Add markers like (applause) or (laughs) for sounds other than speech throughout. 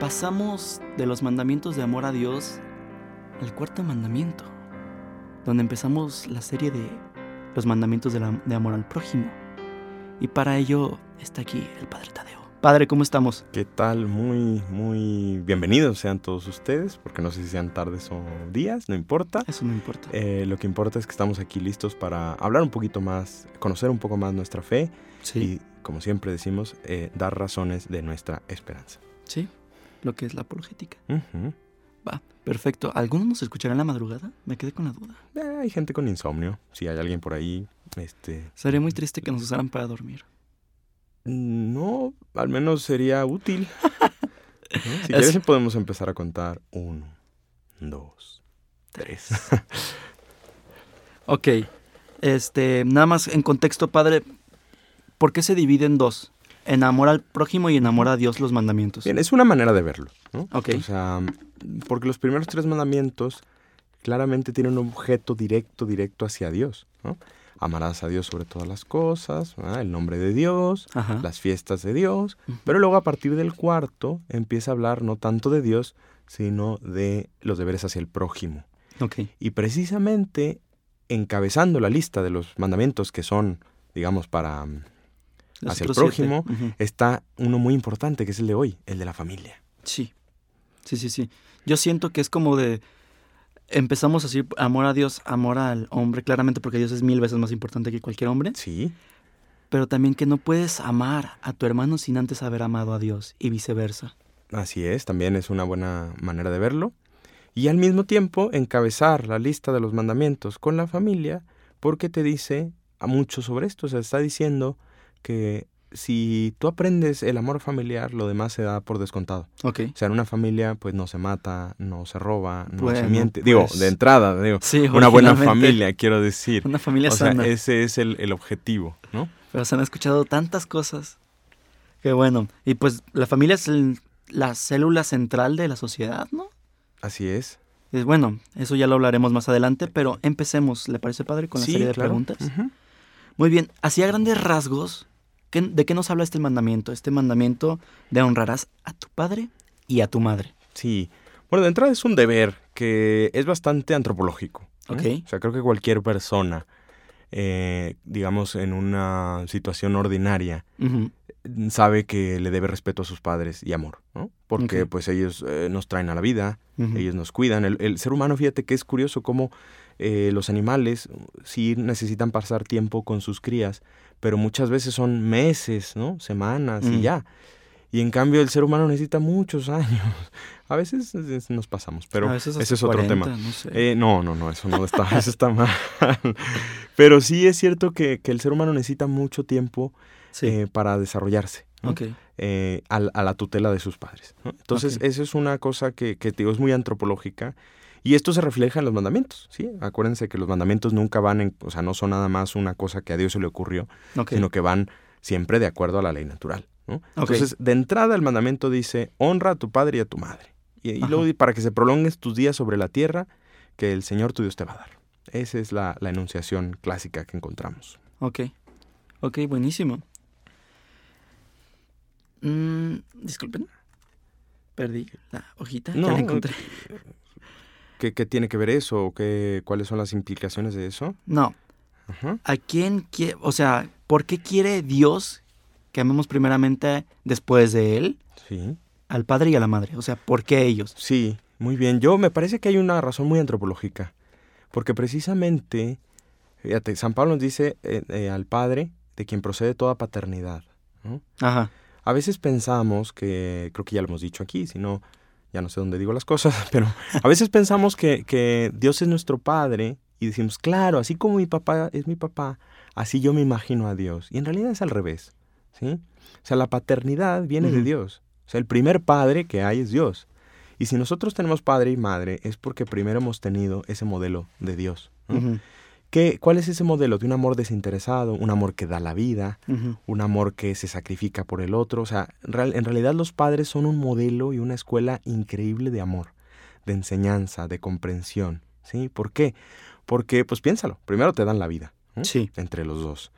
Pasamos de los mandamientos de amor a Dios al cuarto mandamiento, donde empezamos la serie de los mandamientos de, la- de amor al prójimo. Y para ello está aquí el Padre Tadeo. Padre, ¿cómo estamos? ¿Qué tal? Muy, muy bienvenidos sean todos ustedes, porque no sé si sean tardes o días, no importa. Eso no importa. Eh, lo que importa es que estamos aquí listos para hablar un poquito más, conocer un poco más nuestra fe sí, y, como siempre decimos, eh, dar razones de nuestra esperanza. sí, lo que es la apologética. Ujú. Va, perfecto. ¿Alguno nos escuchará en la madrugada? Me quedé con la duda. Eh, hay gente con insomnio, si hay alguien por ahí, este, Sería muy triste que nos usaran para dormir. no, al menos sería útil. (laughs) ¿no? Si Es- quieres podemos empezar a contar uno, dos, tres. Ok, este, nada más en contexto, padre, ¿por qué se divide en dos? En amor al prójimo y en amor a Dios los mandamientos. Bien, es una manera de verlo, ¿no? Ok. O sea, porque los primeros tres mandamientos claramente tienen un objeto directo, directo hacia Dios, ¿no? Amarás a Dios sobre todas las cosas, el nombre de Dios, Ajá. las fiestas de Dios, pero luego a partir del cuarto empieza a hablar no tanto de Dios, sino de los deberes hacia el prójimo. Ok, Y precisamente encabezando la lista de los mandamientos que son, digamos, para Hacia el prójimo. Está uno muy importante que es el de hoy, el de la familia. Sí, sí, sí, sí. Yo siento que es como de... Empezamos así, amor a Dios, amor al hombre, claramente porque Dios es mil veces más importante que cualquier hombre, Sí, pero también que no puedes amar a tu hermano sin antes haber amado a Dios y viceversa. Así es, también es una buena manera de verlo. Y al mismo tiempo encabezar la lista de los mandamientos con la familia porque te dice a mucho sobre esto. O sea, está diciendo que si tú aprendes el amor familiar, lo demás se da por descontado. Ok. O sea, en una familia pues no se mata, no se roba, no se miente. Digo, pues, de entrada, digo, Sí, una buena familia, quiero decir. Una familia O sea, sana. ese es el, el objetivo, ¿no? Pero se han escuchado tantas cosas. Que bueno. Y pues la familia es el- la célula central de la sociedad, ¿no? Así es. Y bueno, eso ya lo hablaremos más adelante, pero empecemos, ¿le parece padre con la Sí, serie de claro. preguntas? Muy bien, así a grandes rasgos, ¿qué- ¿de qué nos habla este mandamiento? Este mandamiento de honrarás a tu padre y a tu madre. Sí. Bueno, de entrada es un deber que es bastante antropológico. Ok. O sea, creo que cualquier persona, eh, digamos, en una situación ordinaria, sabe que le debe respeto a sus padres y amor, ¿no? Porque pues ellos eh, nos traen a la vida, ellos nos cuidan. El, el ser humano, fíjate que es curioso cómo eh, los animales sí necesitan pasar tiempo con sus crías, pero muchas veces son meses, ¿no? Semanas y Mm. ya. Y en cambio el ser humano necesita muchos (laughs) años. A veces nos pasamos, pero ese es otro 40, tema. no sé. Eh, no, no, no, eso no está, (laughs) eso está mal. Pero sí es cierto que, que el ser humano necesita mucho tiempo sí, eh, para desarrollarse. ¿no? eh, a, la tutela de sus padres. ¿no? Entonces, Ok. eso es una cosa que, que digo, es muy antropológica. Y esto se refleja en los mandamientos, ¿sí? Acuérdense que los mandamientos nunca van en, o sea, no son nada más una cosa que a Dios se le ocurrió, sino que van siempre de acuerdo a la ley natural, ¿no? Entonces, de entrada el mandamiento dice, honra a tu padre y a tu madre. Y, luego para que se prolongues tus días sobre la tierra que el Señor tu Dios te va a dar. Esa es la, la enunciación clásica que encontramos. Ok, ok, buenísimo. Mm, disculpen, perdí la hojita, ya No, la encontré. ¿Qué, qué tiene que ver eso? ¿O qué, ¿Cuáles son las implicaciones de eso? No, Ajá. ¿a quién quiere, o sea, por qué quiere Dios que amemos primeramente después de Él Sí. al padre y a la madre? O sea, ¿por qué ellos? Sí, muy bien. Yo me parece que hay una razón muy antropológica. Porque precisamente, fíjate, San Pablo nos dice eh, eh, al Padre de quien procede toda paternidad. ¿no? Ajá, A veces pensamos que, creo que ya lo hemos dicho aquí, si no, ya no sé dónde digo las cosas, (laughs) pero a veces pensamos que, que Dios es nuestro Padre y decimos, claro, así como mi papá es mi papá, así yo me imagino a Dios. Y en realidad es al revés, ¿sí? O sea, la paternidad viene de. Dios. O sea, el primer padre que hay es Dios. Y si nosotros tenemos padre y madre es porque primero hemos tenido ese modelo de Dios. ¿Qué, ¿Cuál es ese modelo de un amor desinteresado, un amor que da la vida, un amor que se sacrifica por el otro? O sea, en realidad los padres son un modelo y una escuela increíble de amor, de enseñanza, de comprensión. ¿sí? ¿Por qué? Porque, pues piénsalo, primero te dan la vida sí. entre los dos.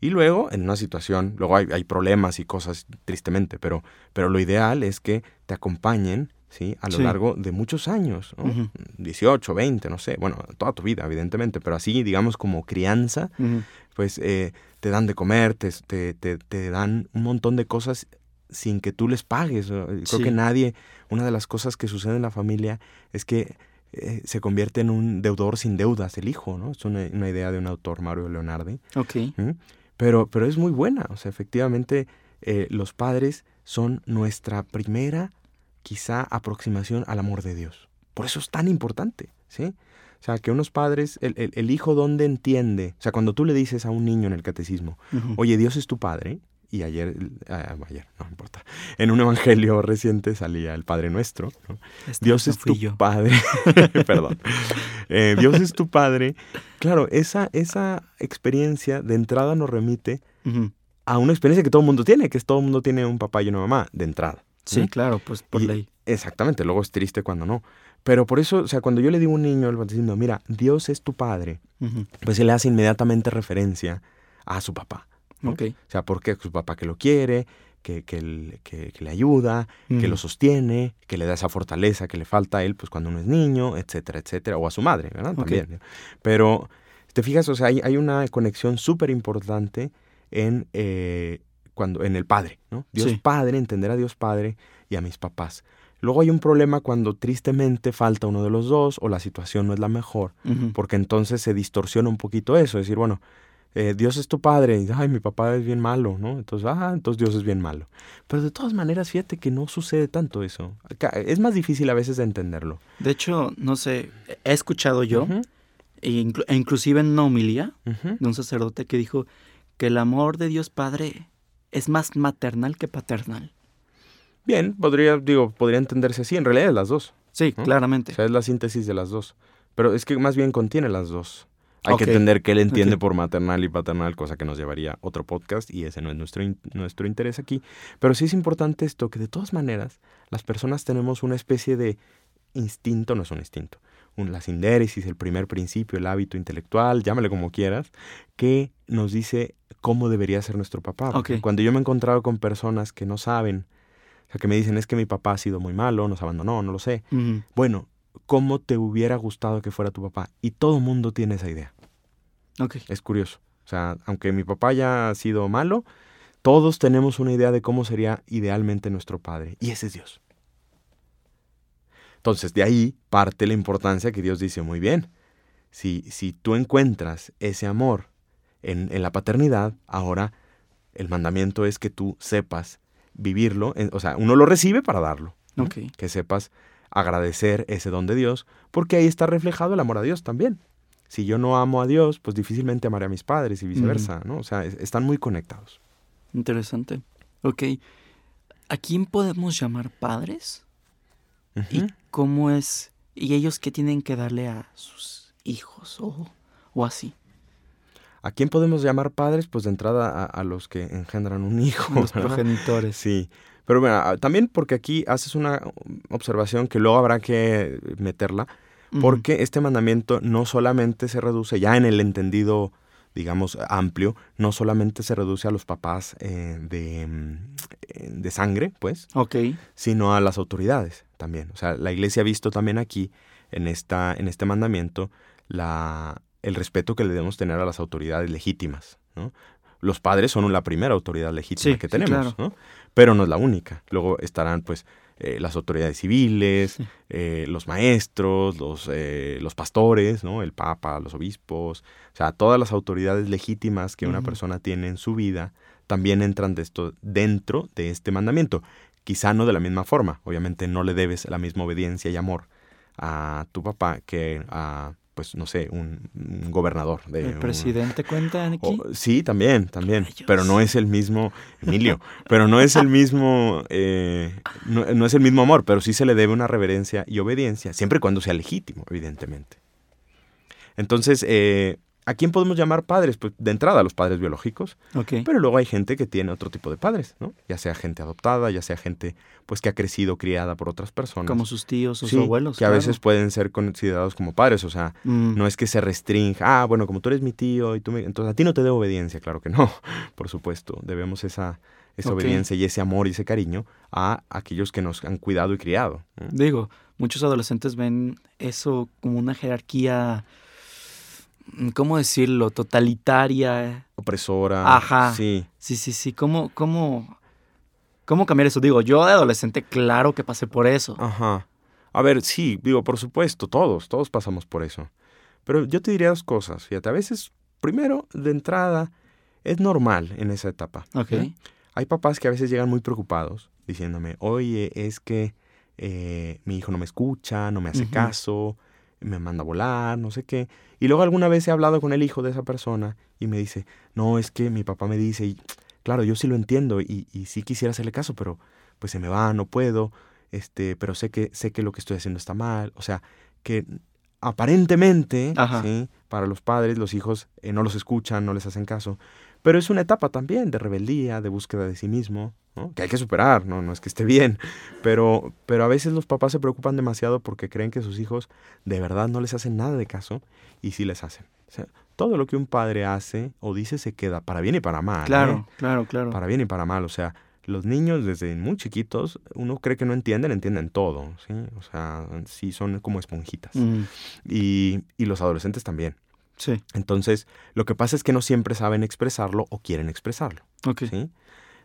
Y luego, en una situación, luego hay, hay, problemas y cosas, tristemente, pero, pero lo ideal es que te acompañen ¿sí? A lo largo de muchos años, 18, 20, no sé, bueno, toda tu vida, evidentemente, pero así, digamos, como crianza, pues eh, te dan de comer, te, te, te, dan un montón de cosas sin que tú les pagues. Creo que nadie, una de las cosas que sucede en la familia es que eh, se convierte en un deudor sin deudas, el hijo, ¿no? Es una, idea de un autor, Mario Leonardi. Ok. Pero, pero es muy buena, o sea, efectivamente, eh, los padres son nuestra primera quizá aproximación al amor de Dios. Por eso es tan importante, ¿sí? O sea, que unos padres, el, hijo donde entiende, o sea, cuando tú le dices a un niño en el catecismo, oye, Dios es tu padre, y ayer, ah, ayer, no importa, en un evangelio reciente salía el Padre Nuestro, este Dios es tu Padre, (laughs) perdón, eh, Dios es tu Padre, claro, esa, esa experiencia de entrada nos remite a una experiencia que todo el mundo tiene, que es todo el mundo tiene un papá y una mamá, de entrada. Sí, claro, pues por ley. Exactamente, luego es triste cuando no. Pero por eso, o sea, cuando yo le digo a un niño el diciendo, mira, Dios es tu padre, pues se le hace inmediatamente referencia a su papá. O sea, porque su papá que lo quiere, que, que, que, le ayuda, que lo sostiene, que le da esa fortaleza que le falta a él pues cuando uno es niño, etcétera, etcétera, o a su madre, ¿verdad? También. Pero, te fijas, o sea, hay, hay una conexión súper importante en eh, cuando en el Padre, ¿no? Dios Padre, entender a Dios Padre y a mis papás. Luego hay un problema cuando tristemente falta uno de los dos o la situación no es la mejor, porque entonces se distorsiona un poquito eso, es decir, bueno, eh, Dios es tu padre, y ay, mi papá es bien malo, ¿no? Entonces, ah, entonces Dios es bien malo. Pero de todas maneras, fíjate que no sucede tanto eso. Es más difícil a veces de entenderlo. De hecho, no sé, he escuchado yo, e, inclusive en una homilía de un sacerdote que dijo que el amor de Dios Padre es más maternal que paternal. Bien, podría, digo, podría entenderse así. En realidad es las dos. Sí, claramente. O sea, es la síntesis de las dos. Pero es que más bien contiene las dos. Hay que entender que él entiende por maternal y paternal, cosa que nos llevaría a otro podcast y ese no es nuestro, nuestro interés aquí. Pero sí es importante esto, que de todas maneras las personas tenemos una especie de instinto, no es un instinto, un, la sindéresis, el primer principio, el hábito intelectual, llámale como quieras, que nos dice cómo debería ser nuestro papá. Cuando yo me he encontrado con personas que no saben, o sea, que me dicen es que mi papá ha sido muy malo, nos abandonó, no lo sé. Bueno, ¿cómo te hubiera gustado que fuera tu papá? Y todo mundo tiene esa idea. Es curioso. O sea, aunque mi papá haya sido malo, todos tenemos una idea de cómo sería idealmente nuestro padre. Y ese es Dios. Entonces, de ahí parte la importancia que Dios dice, muy bien, si, si tú encuentras ese amor en, la paternidad, ahora el mandamiento es que tú sepas vivirlo, o sea, uno lo recibe para darlo. Que sepas agradecer ese don de Dios, porque ahí está reflejado el amor a Dios también. Si yo no amo a Dios, pues difícilmente amaré a mis padres y viceversa, ¿no? O sea, están muy conectados. Interesante. Ok. ¿A quién podemos llamar padres? ¿Y cómo es? ¿Y ellos qué tienen que darle a sus hijos o, o así? ¿A quién podemos llamar padres? Pues de entrada a, los que engendran un hijo. Los progenitores. Sí. Pero bueno, también porque aquí haces una observación que luego habrá que meterla, porque este mandamiento no solamente se reduce, ya en el entendido, digamos, amplio, no solamente se reduce a los papás eh, de, eh, de, sangre, pues, Ok. sino a las autoridades también. O sea, la iglesia ha visto también aquí, en, esta, en este mandamiento, la, el respeto que le debemos tener a las autoridades legítimas. ¿no? Los padres son la primera autoridad legítima que tenemos, ¿no? pero no es la única. Luego estarán pues eh, las autoridades civiles, eh, los maestros, los, eh, los pastores, ¿no? el papa, los obispos, o sea, todas las autoridades legítimas que una persona tiene en su vida también entran de esto, dentro de este mandamiento. Quizá no de la misma forma, obviamente no le debes la misma obediencia y amor a tu papá que a pues no sé, un, un gobernador. De ¿El un- presidente cuenta aquí? o- sí, también, también. Rayos. Pero no es el mismo, Emilio, pero no es el mismo, eh, no, no es el mismo amor, pero sí se le debe una reverencia y obediencia, siempre y cuando sea legítimo, evidentemente. Entonces, eh, ¿a quién podemos llamar padres? Pues de entrada los padres biológicos, pero luego hay gente que tiene otro tipo de padres, ¿no? Ya sea gente adoptada, ya sea gente pues que ha crecido criada por otras personas. Como sus tíos o Sí, sus abuelos. que a veces pueden ser considerados como padres, o sea, Mm, no es que se restrinja, ah, bueno, como tú eres mi tío y tú me... Entonces a ti no te debo obediencia, claro que no, (laughs) por supuesto. Debemos esa, esa obediencia y ese amor y ese cariño a aquellos que nos han cuidado y criado. ¿no? Digo, muchos adolescentes ven eso como una jerarquía, ¿cómo decirlo? Totalitaria. Opresora. Ajá. Sí. Sí, sí, sí. ¿Cómo, cómo, cómo cambiar eso? Digo, yo de adolescente, claro que pasé por eso. Ajá. A ver, sí, digo, por supuesto, todos, todos pasamos por eso. Pero yo te diría dos cosas, fíjate, a veces, primero, de entrada, es normal en esa etapa. Ok. Hay papás que a veces llegan muy preocupados diciéndome, oye, es que eh, mi hijo no me escucha, no me hace caso, me manda a volar, no sé qué. Y luego alguna vez he hablado con el hijo de esa persona y me dice, no, es que mi papá me dice, y claro, yo sí lo entiendo y, y sí quisiera hacerle caso, pero pues se me va, no puedo, este, pero sé que, sé que lo que estoy haciendo está mal. O sea, que aparentemente. ¿sí? para los padres, los hijos eh, no los escuchan, no les hacen caso. Pero es una etapa también de rebeldía, de búsqueda de sí mismo, ¿no? que hay que superar, ¿no? no es que esté bien, pero, pero a veces los papás se preocupan demasiado porque creen que sus hijos de verdad no les hacen nada de caso y sí les hacen. O sea, todo lo que un padre hace o dice se queda para bien y para mal. ¿eh? Claro, claro, claro. Para bien y para mal. O sea, los niños desde muy chiquitos, uno cree que no entienden, entienden todo. ¿sí? O sea, sí son como esponjitas. Mm, Y, y los adolescentes también. sí, Entonces, lo que pasa es que no siempre saben expresarlo o quieren expresarlo. ok. ¿sí?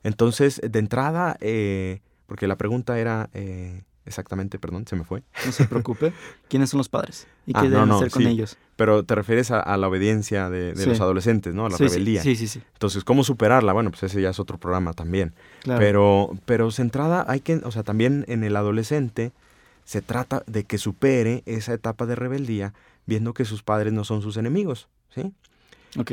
Entonces, de entrada, eh, porque la pregunta era eh, exactamente, perdón, se me fue, No se preocupe. (laughs) ¿Quiénes son los padres? ¿Y qué Ah, deben no, hacer con sí. ellos? pero te refieres a, a la obediencia de, de Sí. los adolescentes, ¿no? A la sí, sí, rebeldía. Sí, sí, sí. Entonces, ¿cómo superarla? Bueno, pues ese ya es otro programa también. Claro. Pero, pero centrada, hay que, o sea, también en el adolescente se trata de que supere esa etapa de rebeldía, viendo que sus padres no son sus enemigos, ¿sí?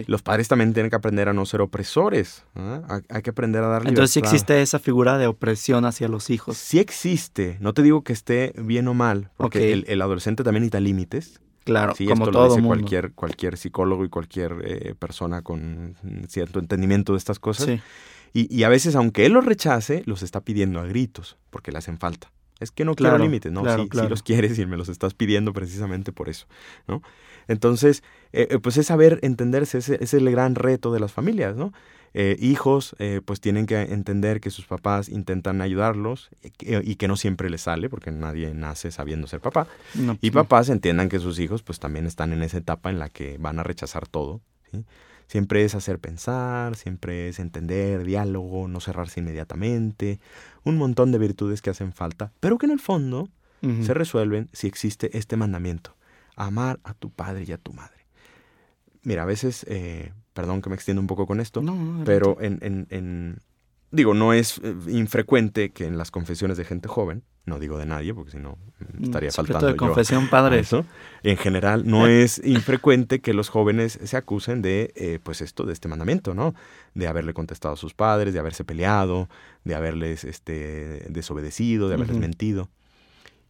Los padres también tienen que aprender a no ser opresores, ¿ah? hay, que aprender a dar libertad. Entonces sí existe esa figura de opresión hacia los hijos. Sí existe, no te digo que esté bien o mal, porque el, el adolescente también necesita límites. Claro, Sí, como esto lo todo dice mundo. cualquier, cualquier psicólogo y cualquier eh, persona con cierto entendimiento de estas cosas. Sí, Y, y a veces, aunque él los rechace, los está pidiendo a gritos, porque le hacen falta. Es que no Claro, quiero límites, no, claro, sí, los quieres y me los estás pidiendo precisamente por eso, ¿no? Entonces, eh, eh, pues es saber entenderse, ese, ese es el gran reto de las familias, ¿no? Eh, hijos, eh, pues tienen que entender que sus papás intentan ayudarlos y que, y que no siempre les sale, porque nadie nace sabiendo ser papá. no, Y no. papás entiendan que sus hijos pues también están en esa etapa en la que van a rechazar todo. ¿sí? Siempre es hacer pensar, siempre es entender, diálogo, no cerrarse inmediatamente, un montón de virtudes que hacen falta, pero que en el fondo se resuelven si existe este mandamiento, amar a tu padre y a tu madre. Mira, a veces, eh, perdón que me extiendo un poco con esto, No, no, pero en, en- en- digo, no es eh, infrecuente que en las confesiones de gente joven, no digo de nadie, porque si no mm, Mm, estaría faltando de yo confesión, padre. eso. En general, no (laughs) es infrecuente que los jóvenes se acusen de, eh, pues esto, de este mandamiento, ¿no? De haberle contestado a sus padres, de haberse peleado, de haberles este, desobedecido, de haberles mentido.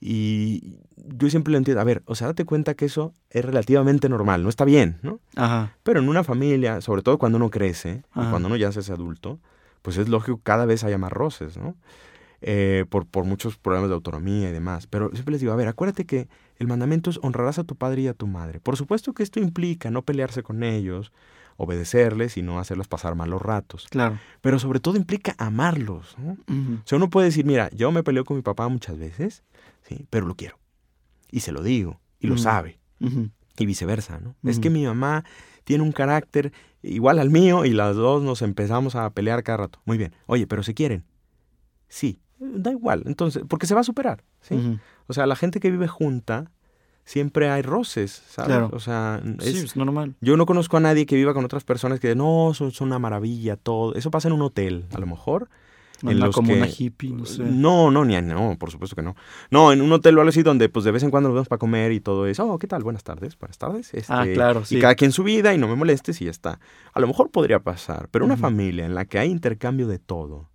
Y yo siempre lo entiendo. A ver, o sea, date cuenta que eso es relativamente normal, no está bien, ¿no? Ajá. Pero en una familia, sobre todo cuando uno crece, y cuando uno ya se hace adulto, pues es lógico que cada vez haya más roces, ¿no? Eh, por, por muchos problemas de autonomía y demás. Pero siempre les digo, a ver, acuérdate que el mandamiento es honrarás a tu padre y a tu madre. Por supuesto que esto implica no pelearse con ellos, obedecerles y no hacerlos pasar malos ratos. Claro. Pero sobre todo implica amarlos, ¿no? O sea, uno puede decir, mira, yo me peleo con mi papá muchas veces, ¿sí? Pero lo quiero. Y se lo digo, y lo sabe y viceversa, ¿no? Es que mi mamá tiene un carácter igual al mío y las dos nos empezamos a pelear cada rato. Muy bien. Oye, pero se quieren. Sí, da igual. Entonces, porque se va a superar, ¿sí? O sea, la gente que vive junta siempre hay roces, ¿sabes? Claro. O sea, es- Sí, es normal. yo no conozco a nadie que viva con otras personas que no, son, son una maravilla, todo. Eso pasa en un hotel, a lo mejor. No en la los comuna que- hippie, no sé. No, no, ni a- no, por supuesto que no. No, en un hotel o algo así donde pues de vez en cuando nos vemos para comer y todo eso. Oh, ¿qué tal? Buenas tardes, buenas tardes. Ah, Este, claro, sí. Y cada quien su vida y no me molestes y ya está. A lo mejor podría pasar, pero una familia en la que hay intercambio de todo,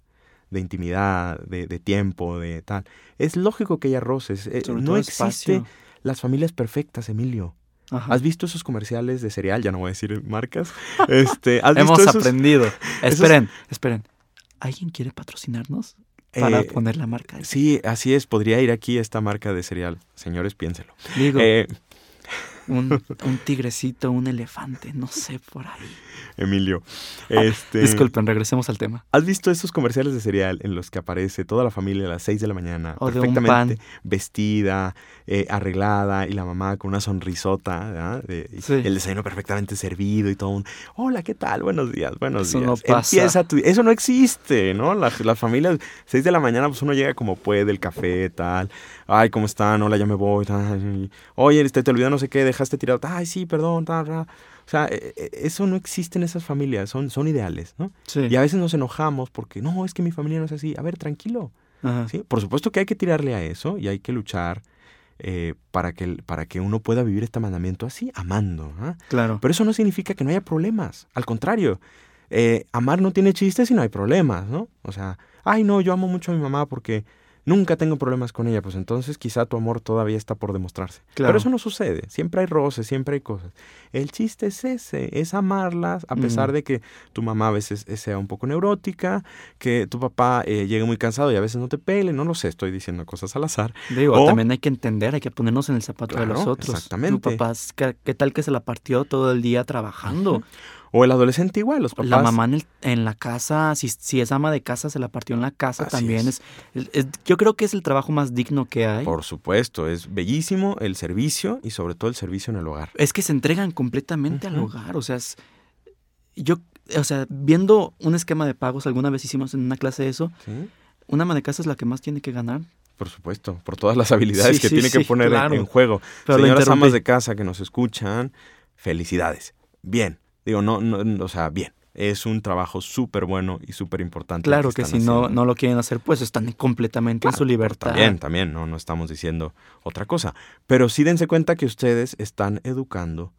de intimidad, de, de tiempo, de tal, es lógico que haya roces. Eh, no existe espacio. Las familias perfectas, Emilio. Ajá. ¿Has visto esos comerciales de cereal? Ya no voy a decir marcas. (laughs) Este, ¿has Hemos visto esos? aprendido. Esperen, esperen. ¿Alguien quiere patrocinarnos para Eh, poner la marca? Sí, así es. Podría ir aquí esta marca de cereal. Señores, piénselo. Digo, Eh, un, un tigrecito, un elefante, no sé, por ahí. Emilio, este, Disculpen, regresemos al tema. ¿has visto estos comerciales de cereal en los que aparece toda la familia a las 6 de la mañana, O perfectamente vestida, eh, arreglada, y la mamá con una sonrisota, ¿verdad? De- Sí. el desayuno perfectamente servido y todo un, hola, ¿qué tal? Buenos días, buenos Eso días. no pasa. Empieza tu- eso no existe, ¿no? Las, familias, 6 de la mañana, pues uno llega como puede, el café, tal, ay, ¿cómo están? Hola, ya me voy, tal, oye, este, te olvidó no sé qué, dejaste tirado, ay, sí, perdón, tal. O sea, eh, eh, eso no existe en esas familias, son, son ideales, ¿no? Sí. Y a veces nos enojamos porque, no, es que mi familia no es así. A ver, tranquilo. Ajá. ¿sí? Por supuesto que hay que tirarle a eso y hay que luchar eh, para, que, para que uno pueda vivir este mandamiento así, amando. ¿ah? Claro. Pero eso no significa que no haya problemas. Al contrario, eh, amar no tiene chistes y no hay problemas, ¿no? O sea, ay, no, yo amo mucho a mi mamá porque nunca tengo problemas con ella. Pues entonces quizá tu amor todavía está por demostrarse. Claro. Pero eso no sucede. Siempre hay roces, siempre hay cosas. El chiste es ese, es amarlas a pesar de que tu mamá a veces eh, sea un poco neurótica, que tu papá eh, llegue muy cansado y a veces no te pele, no lo sé, estoy diciendo cosas al azar. Digo, O- también hay que entender, hay que ponernos en el zapato de los otros. exactamente. Tu papá, ¿qué, qué tal que se la partió todo el día trabajando? O el adolescente igual, los papás. La mamá en, el- en la casa, si, si es ama de casa, se la partió en la casa Así también. es. Es. es- yo creo que es el trabajo más digno que hay. Por supuesto, es bellísimo el servicio y sobre todo el servicio en el hogar. Es que se entregan completamente al hogar. O sea, es- yo, o sea, viendo un esquema de pagos, alguna vez hicimos en una clase eso, ¿sí? una ama de casa es la que más tiene que ganar. Por supuesto, por todas las habilidades Sí, que sí, tiene que poner en- claro. en juego. Pero Señoras amas de casa que nos escuchan, felicidades. Bien, digo, no, no, o sea, bien. Es un trabajo súper bueno y súper importante. Claro que si no, no lo quieren hacer, pues están completamente en su libertad. También, también, no, no estamos diciendo otra cosa. Pero sí dense cuenta que ustedes están educando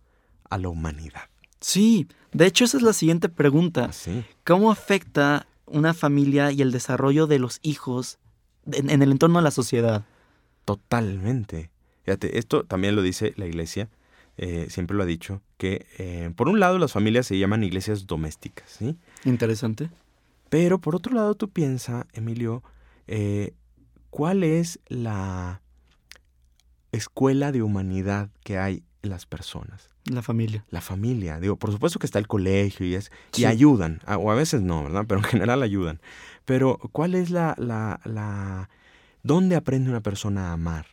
a la humanidad. Sí, de hecho esa es la siguiente pregunta. Así. ¿Cómo afecta una familia y el desarrollo de los hijos en, en el entorno de la sociedad? Totalmente. Fíjate, esto también lo dice la iglesia, eh, siempre lo ha dicho, que eh, por un lado las familias se llaman iglesias domésticas, ¿sí? Interesante. Pero por otro lado tú piensas, Emilio, eh, ¿cuál es la escuela de humanidad que hay en las personas? La familia. La familia. Digo, por supuesto que está el colegio y es y ayudan, a- o a veces no, ¿verdad? Pero en general ayudan. Pero ¿cuál es la, la, la... ¿Dónde aprende una persona a amar?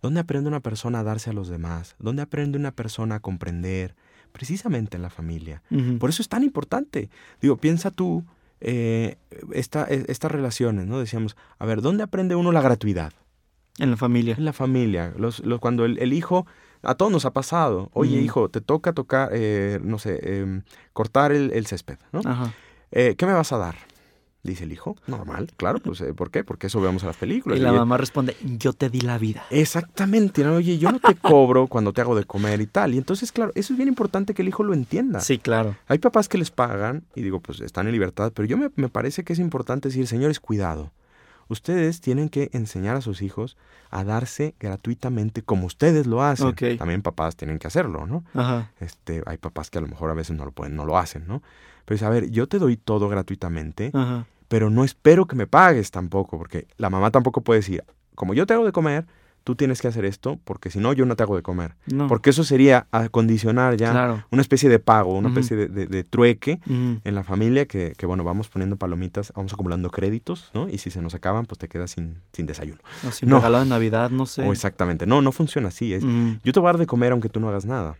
¿Dónde aprende una persona a darse a los demás? ¿Dónde aprende una persona a comprender? Precisamente en la familia. Por eso es tan importante. Digo, piensa tú eh, esta- eh, estas relaciones, ¿no? Decíamos, a ver, ¿dónde aprende uno la gratuidad? En la familia. En la familia. Los, los- cuando el, el hijo, a todos nos ha pasado, oye hijo, te toca tocar, eh, no sé, em, cortar el, el césped, ¿no? Ajá. Eh, ¿Qué me vas a dar? Dice el hijo. Normal, claro, pues eh, ¿por qué? Porque eso vemos en las películas. Y la Y- mamá responde, yo te di la vida. Exactamente, ¿no? Oye, yo no te cobro cuando te hago de comer y tal. Y entonces, claro, eso es bien importante que el hijo lo entienda. Sí, claro. Hay papás que les pagan y digo, pues están en libertad, pero yo me, me parece que es importante decir, señores, cuidado. Ustedes tienen que enseñar a sus hijos a darse gratuitamente como ustedes lo hacen. También papás tienen que hacerlo, ¿no? Ajá. Este, hay papás que a lo mejor a veces no lo pueden, no lo hacen, ¿no? Pero es, a ver, yo te doy todo gratuitamente, Ajá. pero no espero que me pagues tampoco, porque la mamá tampoco puede decir, como yo te hago de comer, tú tienes que hacer esto, porque si no, yo no te hago de comer. No. Porque eso sería acondicionar ya Claro. una especie de pago, una especie de, de- de trueque en la familia que, que, bueno, vamos poniendo palomitas, vamos acumulando créditos, ¿no? Y si se nos acaban, pues te quedas sin, sin desayuno. O sin No. regalo de Navidad, no sé. O exactamente. No, no funciona así. Es, yo te voy a dar de comer aunque tú no hagas nada.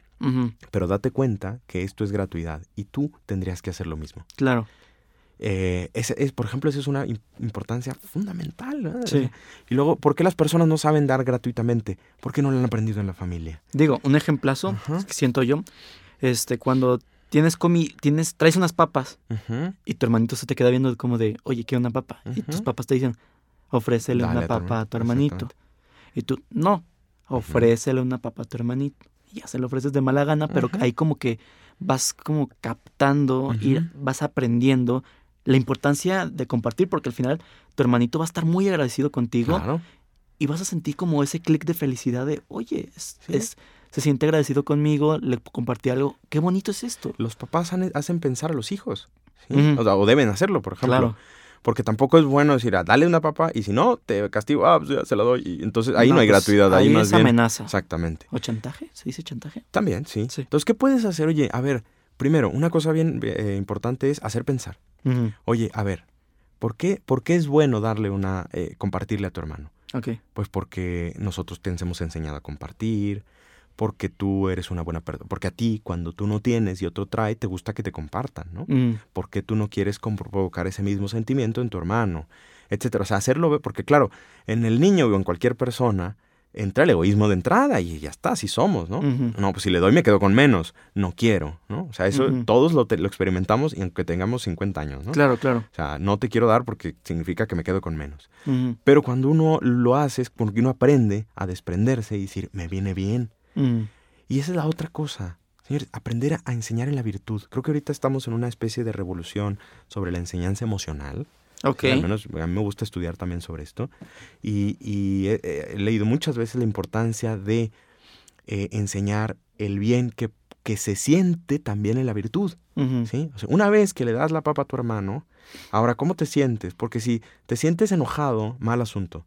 Pero date cuenta que esto es gratuidad y tú tendrías que hacer lo mismo. Claro. Eh, es, por ejemplo, esa es una im- importancia fundamental. Sí. Y luego, ¿por qué las personas no saben dar gratuitamente? Porque no lo han aprendido en la familia. Digo, un ejemplazo, que siento yo, este, cuando tienes comi, tienes, traes unas papas y tu hermanito se te queda viendo como de, oye, quiero una papa. Y tus papás te dicen, ofrécele Dale una papa a tu hermanito. Y tú, no, ofrécele una papa a tu hermanito. Y ya se lo ofreces de mala gana, pero ahí como que vas como captando y vas aprendiendo la importancia de compartir, porque al final tu hermanito va a estar muy agradecido contigo Claro. y vas a sentir como ese clic de felicidad de, oye, es, Sí. es- se siente agradecido conmigo, le compartí algo, qué bonito es esto. Los papás han- hacen pensar a los hijos. o, sea, o deben hacerlo, por ejemplo. Claro. Porque tampoco es bueno decir, ah, dale una papa y si no, te castigo, ah, pues ya se la doy. Y entonces ahí no, hay pues, gratuidad, ahí, ahí más es bien. amenaza. Exactamente. ¿O chantaje? ¿Se dice chantaje? También, sí. Sí. Entonces, ¿qué puedes hacer? Oye, a ver, primero, una cosa bien eh, importante es hacer pensar. Oye, a ver, ¿por qué, por qué es bueno darle una, eh, compartirle a tu hermano? Ok. Pues porque nosotros te hemos enseñado a compartir, porque tú eres una buena persona, porque a ti cuando tú no tienes y otro trae, te gusta que te compartan, ¿no? Mm, ¿Por qué tú no quieres provocar ese mismo sentimiento en tu hermano? Etcétera. O sea, hacerlo, porque claro, en el niño o en cualquier persona entra el egoísmo de entrada y ya está, así somos, ¿no? No, pues si le doy me quedo con menos, no quiero, ¿no? O sea, eso todos lo, te- lo experimentamos y aunque tengamos 50 años, ¿no? Claro, claro. O sea, no te quiero dar porque significa que me quedo con menos. Pero cuando uno lo hace es porque uno aprende a desprenderse y decir, me viene bien. mm, Y esa es la otra cosa. Señores, aprender a, a enseñar en la virtud. Creo que ahorita estamos en una especie de revolución sobre la enseñanza emocional. Ok. Al menos a mí me gusta estudiar también sobre esto. Y, y he, he leído muchas veces la importancia de eh, enseñar el bien que, que se siente también en la virtud. ¿sí? O sea, una vez que le das la papa a tu hermano, ahora, ¿cómo te sientes? Porque si te sientes enojado, mal asunto.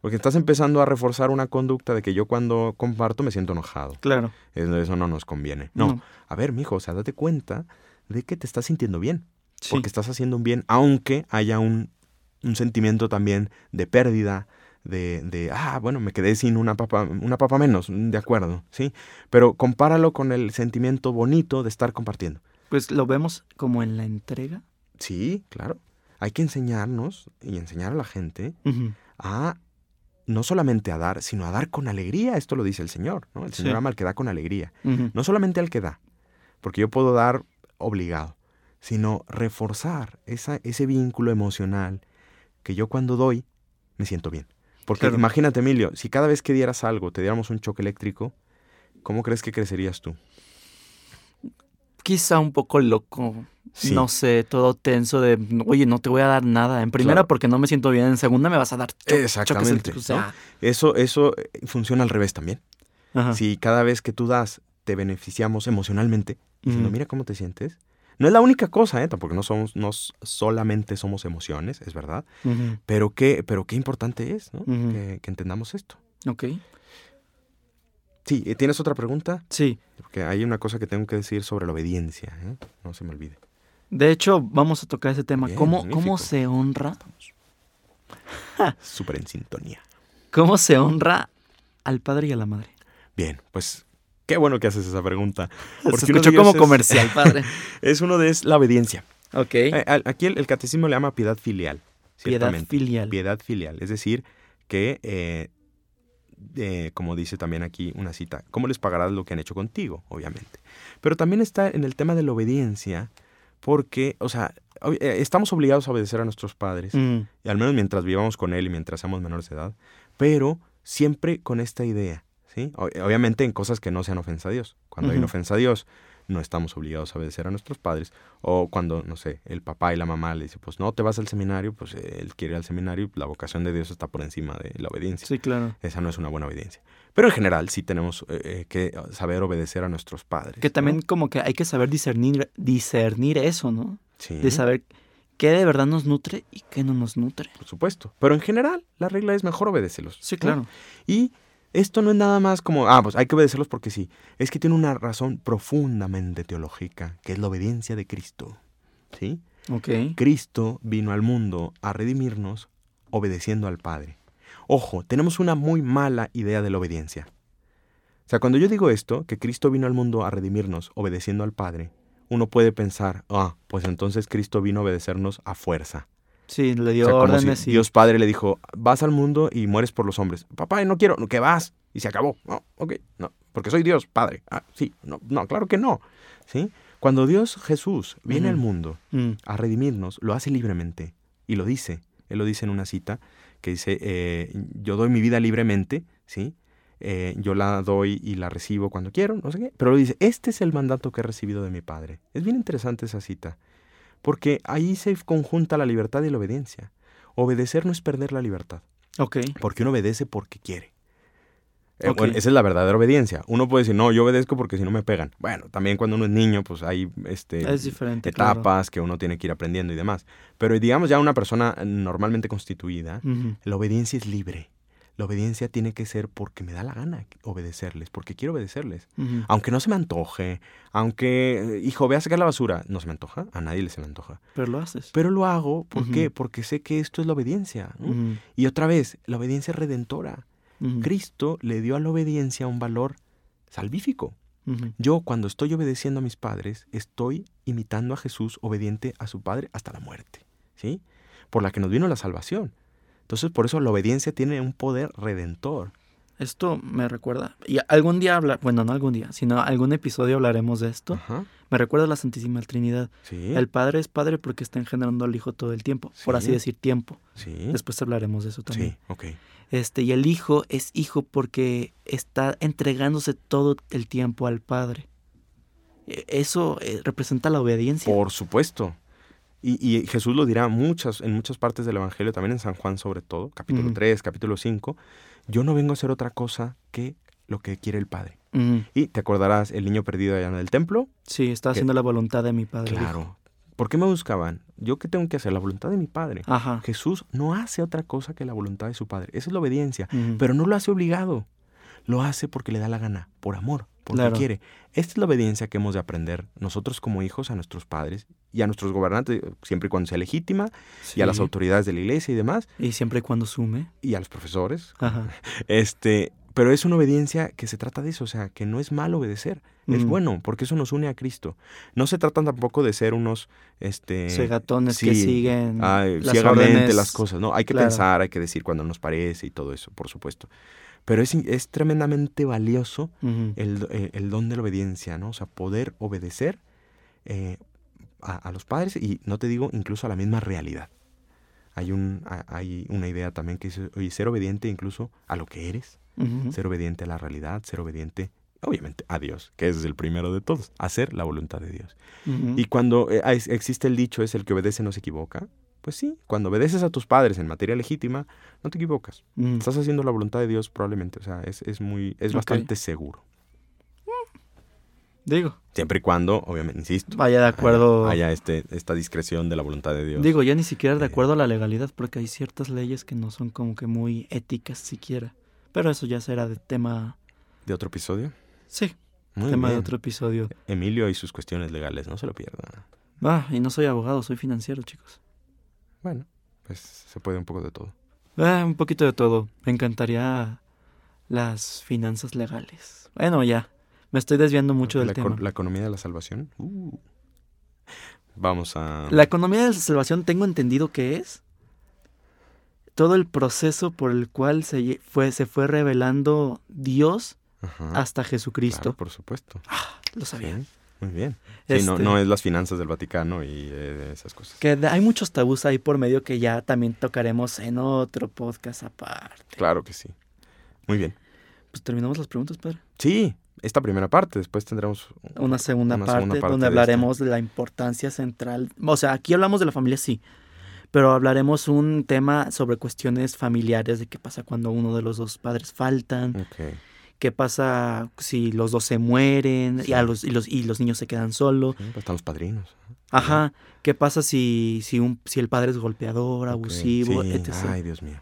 Porque estás empezando a reforzar una conducta de que yo cuando comparto me siento enojado. Claro. Eso eso no nos conviene. No, a ver, mijo, o sea, date cuenta de que te estás sintiendo bien. Sí. Porque estás haciendo un bien, aunque haya un, un sentimiento también de pérdida, de, de, ah, bueno, me quedé sin una papa, una papa menos, de acuerdo, ¿sí? Pero compáralo con el sentimiento bonito de estar compartiendo. Pues lo vemos como en la entrega. Sí, claro. Hay que enseñarnos y enseñar a la gente a no solamente a dar, sino a dar con alegría. Esto lo dice el Señor, ¿no? El Señor Sí. ama al que da con alegría. No solamente al que da, porque yo puedo dar obligado, sino reforzar esa, ese vínculo emocional que yo cuando doy me siento bien. Porque Claro. imagínate, Emilio, si cada vez que dieras algo te diéramos un choque eléctrico, ¿cómo crees que crecerías tú? Quizá un poco loco. Sí. No sé, todo tenso de, oye, no te voy a dar nada. En primera Claro. porque no me siento bien. En segunda me vas a dar cho- choques Exactamente, eléctricos. Eso, eso eh, funciona al revés también. ajá. Si cada vez que tú das te beneficiamos emocionalmente, diciendo, mira cómo te sientes. No es la única cosa, ¿eh? Porque no somos, no solamente somos emociones, es verdad. Pero qué, pero qué importante es, ¿no? Que, que entendamos esto. Ok. Sí, ¿eh, ¿tienes otra pregunta? Sí. Porque hay una cosa que tengo que decir sobre la obediencia, ¿eh? No se me olvide. De hecho, vamos a tocar ese tema. Bien, ¿Cómo, magnífico. ¿Cómo se honra? (laughs) Súper en sintonía. ¿Cómo se honra al padre y a la madre? Bien, pues qué bueno que haces esa pregunta. (laughs) Se Porque de escuchó como es- comercial, (laughs) padre. Es uno de es la obediencia. ok. Eh, Aquí el, el catecismo le llama piedad filial. Piedad filial. Piedad filial. Es decir, que, eh, eh, como dice también aquí una cita, ¿cómo les pagarás lo que han hecho contigo? Obviamente. Pero también está en el tema de la obediencia, porque, o sea, estamos obligados a obedecer a nuestros padres, Mm, y al menos mientras vivamos con él y mientras seamos menores de edad, pero siempre con esta idea, ¿sí? O- obviamente en cosas que no sean ofensa a Dios. Cuando hay una ofensa a Dios, no estamos obligados a obedecer a nuestros padres. O cuando, no sé, el papá y la mamá le dicen, pues no te vas al seminario, pues eh, él quiere ir al seminario, la vocación de Dios está por encima de la obediencia. sí, claro. Esa no es una buena obediencia. Pero en general sí tenemos eh, eh, que saber obedecer a nuestros padres. Que ¿no? también como que hay que saber discernir, discernir eso, ¿no? Sí, De saber qué de verdad nos nutre y qué no nos nutre. por supuesto. Pero en general la regla es mejor obedécelos. Sí, ¿no? claro. Y esto no es nada más como, ah, pues hay que obedecerlos porque sí. Es que tiene una razón profundamente teológica, que es la obediencia de Cristo. ¿Sí? Ok. Cristo vino al mundo a redimirnos obedeciendo al Padre. Ojo, tenemos una muy mala idea de la obediencia. O sea, cuando yo digo esto, que Cristo vino al mundo a redimirnos obedeciendo al Padre, uno puede pensar, ah, pues entonces Cristo vino a obedecernos a fuerza. Sí, le O dio sea, como órdenes si y... Dios Padre le dijo, vas al mundo y mueres por los hombres. Papá, no quiero, que vas. Y se acabó. No, ok, no, porque soy Dios Padre. Ah, sí, no, no, claro que no. ¿Sí? Cuando Dios Jesús viene al mundo Mm, a redimirnos, lo hace libremente. Y lo dice. Él lo dice en una cita que dice, eh, yo doy mi vida libremente, ¿sí? Eh, yo la doy y la recibo cuando quiero, no sé qué. Pero dice, este es el mandato que he recibido de mi Padre. Es bien interesante esa cita, porque ahí se conjunta la libertad y la obediencia. Obedecer no es perder la libertad, ok. porque uno obedece porque quiere. Eh, bueno, esa es la verdadera obediencia. Uno puede decir, no, yo obedezco porque si no me pegan. Bueno, también cuando uno es niño, pues hay este, Es claro. etapas que uno tiene que ir aprendiendo y demás. Pero digamos ya una persona normalmente constituida, la obediencia es libre. La obediencia tiene que ser porque me da la gana obedecerles, porque quiero obedecerles. Aunque no se me antoje, aunque, eh, hijo, ve a sacar la basura, no se me antoja, a nadie le se le antoja. Pero lo haces. Pero lo hago, ¿por qué? Porque sé que esto es la obediencia. Y otra vez, la obediencia es redentora. Cristo le dio a la obediencia un valor salvífico. Yo cuando estoy obedeciendo a mis padres, estoy imitando a Jesús obediente a su Padre hasta la muerte, ¿sí? Por la que nos vino la salvación. Entonces, por eso la obediencia tiene un poder redentor. Esto me recuerda. Y algún día habla, bueno, no algún día, sino algún episodio hablaremos de esto. Ajá, Me recuerda a la Santísima Trinidad. sí, El Padre es Padre porque está engendrando al Hijo todo el tiempo, por así Sí. decir, tiempo. sí, Después hablaremos de eso también. Este, y el Hijo es Hijo porque está entregándose todo el tiempo al Padre. E- Eso eh, representa la obediencia. Por supuesto. Y, y Jesús lo dirá muchas, en muchas partes del Evangelio, también en San Juan sobre todo, capítulo Ujú. 3, capítulo 5, yo no vengo a hacer otra cosa que lo que quiere el Padre. Y te acordarás, el niño perdido allá en el templo, Sí, está haciendo la voluntad de mi Padre. dijo. Claro. ¿Por qué me buscaban? ¿Yo qué tengo que hacer? La voluntad de mi Padre. Ajá. Jesús no hace otra cosa que la voluntad de su Padre. Esa es la obediencia. Pero no lo hace obligado. Lo hace porque le da la gana, por amor, porque Claro. quiere. Esta es la obediencia que hemos de aprender nosotros como hijos a nuestros padres y a nuestros gobernantes, siempre y cuando sea legítima, y a las autoridades de la iglesia y demás, Y siempre y cuando sume. y a los profesores. Ajá. (laughs) Este, pero es una obediencia que se trata de eso, o sea, que no es mal obedecer, es Mm. bueno, porque eso nos une a Cristo. No se trata tampoco de ser unos, este, Segatones que siguen ay, las ciegamente órdenes. las cosas, ¿no? Hay que Claro. pensar, hay que decir cuando nos parece y todo eso, por supuesto. Pero es, es tremendamente valioso el, eh, el don de la obediencia, ¿no? O sea, poder obedecer eh, a, a los padres y no te digo incluso a la misma realidad. Hay, un, hay una idea también que dice, oye, ser obediente incluso a lo que eres, ser obediente a la realidad, ser obediente, obviamente, a Dios, que es el primero de todos, hacer la voluntad de Dios. Y cuando eh, existe el dicho, es el que obedece no se equivoca, pues sí, cuando obedeces a tus padres en materia legítima, no te equivocas. Ujú. Estás haciendo la voluntad de Dios probablemente, o sea, es, es muy, es bastante seguro. Digo, Siempre y cuando, obviamente, insisto, vaya de acuerdo. haya, haya este, esta discreción de la voluntad de Dios. Digo, ya ni siquiera de Eh. acuerdo a la legalidad, porque hay ciertas leyes que no son como que muy éticas siquiera. Pero eso ya será de tema. ¿De otro episodio? Sí, Muy tema de otro episodio. Emilio y sus cuestiones legales, no se lo pierdan. Ah, y no soy abogado, soy financiero, chicos. Bueno, pues se puede un poco de todo. Ah, un poquito de todo. Me encantaría las finanzas legales. Bueno, ya. Me estoy desviando mucho del la, tema. la economía de la salvación. uh. Vamos a... La economía de la salvación tengo entendido que es todo el proceso por el cual se fue, se fue revelando Dios Ajá, hasta Jesucristo. claro, por supuesto. Lo sabía. Sí, muy bien. Sí, no, Este, no es las finanzas del Vaticano y eh, esas cosas. Que hay muchos tabús ahí por medio que ya también tocaremos en otro podcast aparte. Claro que sí. Muy bien. Pues terminamos las preguntas, padre. Sí, esta primera parte, después tendremos... Una segunda, Una parte, segunda parte donde de hablaremos de la importancia central. O sea, aquí hablamos de la familia, sí. Pero hablaremos un tema sobre cuestiones familiares, de qué pasa cuando uno de los dos padres faltan, Ok. Qué pasa si los dos se mueren Sí. y, a los, y, los, y los niños se quedan solos. Sí, pues están los padrinos. Ajá. ¿Qué pasa si, si, un, si el padre es golpeador, abusivo, sí, etc.? Ay, Dios mío.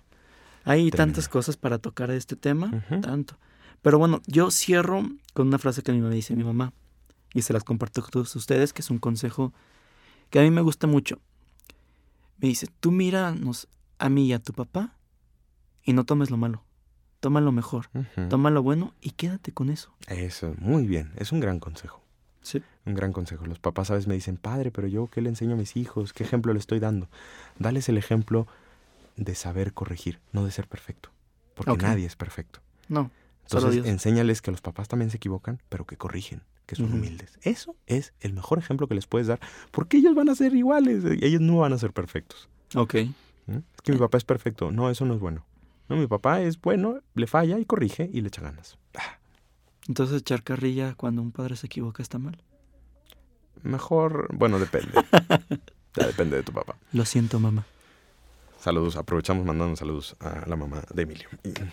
Hay tremendo. tantas cosas para tocar este tema, tanto. Pero bueno, yo cierro con una frase que a mí me dice mi mamá y se las comparto a todos ustedes, que es un consejo que a mí me gusta mucho. Me dice, tú míranos a mí y a tu papá y no tomes lo malo, toma lo mejor, toma lo bueno y quédate con eso. Eso, muy bien. Es un gran consejo. Sí. Un gran consejo. Los papás a veces me dicen, padre, pero yo qué le enseño a mis hijos, qué ejemplo le estoy dando. Dales el ejemplo de saber corregir, no de ser perfecto. Porque nadie es perfecto. No, solo Entonces, Dios. enséñales que los papás también se equivocan, pero que corrigen, que son humildes. Eso es el mejor ejemplo que les puedes dar, porque ellos van a ser iguales, y ellos no van a ser perfectos. Ok. ¿eh? Es que mi papá es perfecto. No, eso no es bueno. No, mi papá es bueno, le falla y corrige y le echa ganas. Ah, Entonces echar carrilla cuando un padre se equivoca está mal. Mejor, bueno, depende. (laughs) ya depende de tu papá. Lo siento, mamá. Saludos, aprovechamos mandando saludos a la mamá de Emilio. (laughs)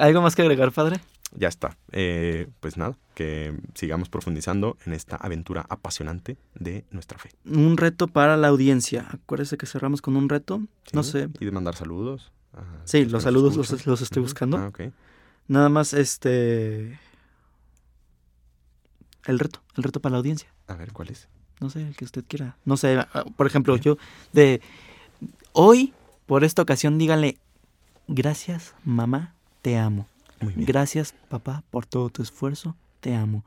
¿Algo más que agregar, padre? Ya está. Eh, pues nada, que sigamos profundizando en esta aventura apasionante de nuestra fe. Un reto para la audiencia. Acuérdese que cerramos con un reto. No sé. Y de mandar saludos. a Sí, los saludos los, los estoy buscando. Ah, ok. Nada más este. El reto. El reto para la audiencia. A ver, ¿cuál es? No sé, el que usted quiera. No sé, ah, por ejemplo, Bien. yo de hoy, por esta ocasión, dígale, gracias mamá, te amo. Gracias papá por todo tu esfuerzo, te amo.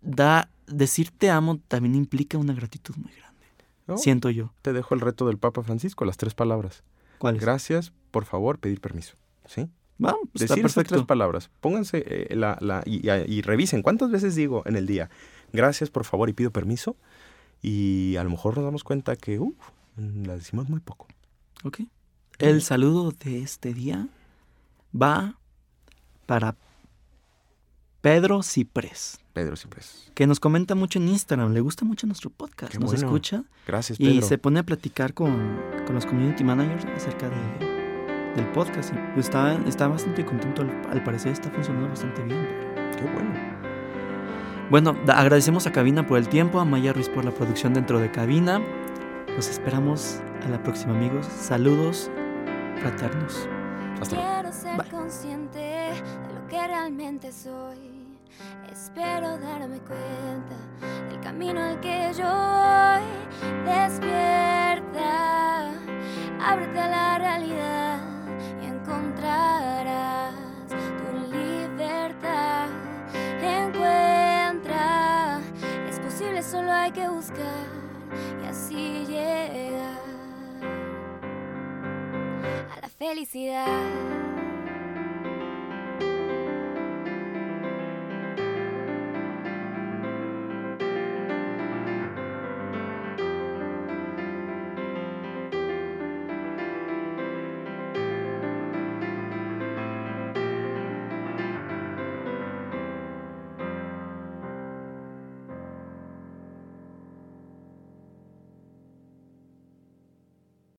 Da, decir te amo también implica una gratitud muy grande. Siento yo. Te dejo el reto del Papa Francisco, las tres palabras. ¿Cuál es? Gracias, por favor, pedir permiso. ¿Sí? Vamos, está Decir esas tres palabras. Pónganse eh, la, la- y, revisen cuántas veces digo en el día, gracias, por favor, y pido permiso. Y a lo mejor nos damos cuenta que, uff, la decimos muy poco. Ok. El saludo de este día va para Pedro Ciprés, Pedro es. que nos comenta mucho en Instagram. Le gusta mucho nuestro podcast. Qué nos bueno. escucha Gracias, y Pedro. se pone a platicar con, con los community managers acerca de, del podcast. Y pues está, está bastante contento. Al, parecer está funcionando bastante bien. Qué bueno. Bueno, agradecemos a Cabina por el tiempo, a Maya Ruiz por la producción dentro de Cabina. Los esperamos a la próxima, amigos. Saludos fraternos. Hasta. Quiero ser Bye. consciente de lo que realmente soy. Espero darme cuenta del camino al que yo voy. Despierta, ábrete a la realidad y encontrarás tu libertad. Encuentra, es posible, solo hay que buscar y así llegar felicidad.